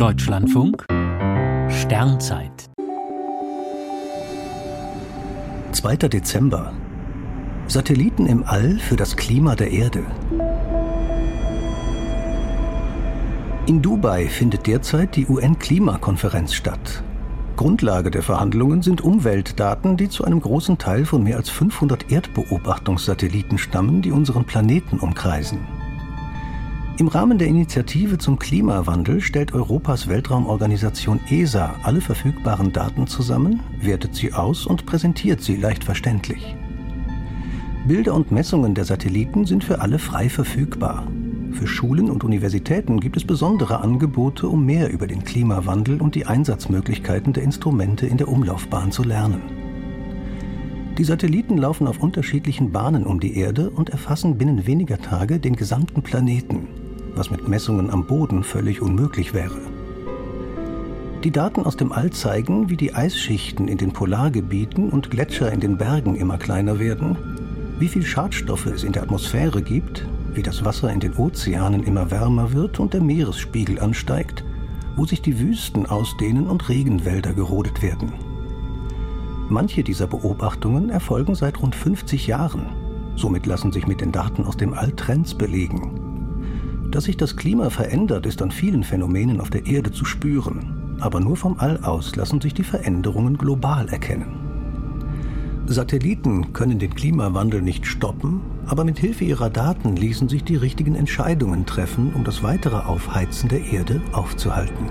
Deutschlandfunk Sternzeit 2. Dezember Satelliten im All für das Klima der Erde. In Dubai findet derzeit die UN-Klimakonferenz statt. Grundlage der Verhandlungen sind Umweltdaten, die zu einem großen Teil von mehr als 500 Erdbeobachtungssatelliten stammen, die unseren Planeten umkreisen. Im Rahmen der Initiative zum Klimawandel stellt Europas Weltraumorganisation ESA alle verfügbaren Daten zusammen, wertet sie aus und präsentiert sie leicht verständlich. Bilder und Messungen der Satelliten sind für alle frei verfügbar. Für Schulen und Universitäten gibt es besondere Angebote, um mehr über den Klimawandel und die Einsatzmöglichkeiten der Instrumente in der Umlaufbahn zu lernen. Die Satelliten laufen auf unterschiedlichen Bahnen um die Erde und erfassen binnen weniger Tage den gesamten Planeten, was mit Messungen am Boden völlig unmöglich wäre. Die Daten aus dem All zeigen, wie die Eisschichten in den Polargebieten und Gletscher in den Bergen immer kleiner werden, wie viel Schadstoffe es in der Atmosphäre gibt, wie das Wasser in den Ozeanen immer wärmer wird und der Meeresspiegel ansteigt, wo sich die Wüsten ausdehnen und Regenwälder gerodet werden. Manche dieser Beobachtungen erfolgen seit rund 50 Jahren. Somit lassen sich mit den Daten aus dem All Trends belegen. Dass sich das Klima verändert, ist an vielen Phänomenen auf der Erde zu spüren. Aber nur vom All aus lassen sich die Veränderungen global erkennen. Satelliten können den Klimawandel nicht stoppen, aber mit Hilfe ihrer Daten ließen sich die richtigen Entscheidungen treffen, um das weitere Aufheizen der Erde aufzuhalten.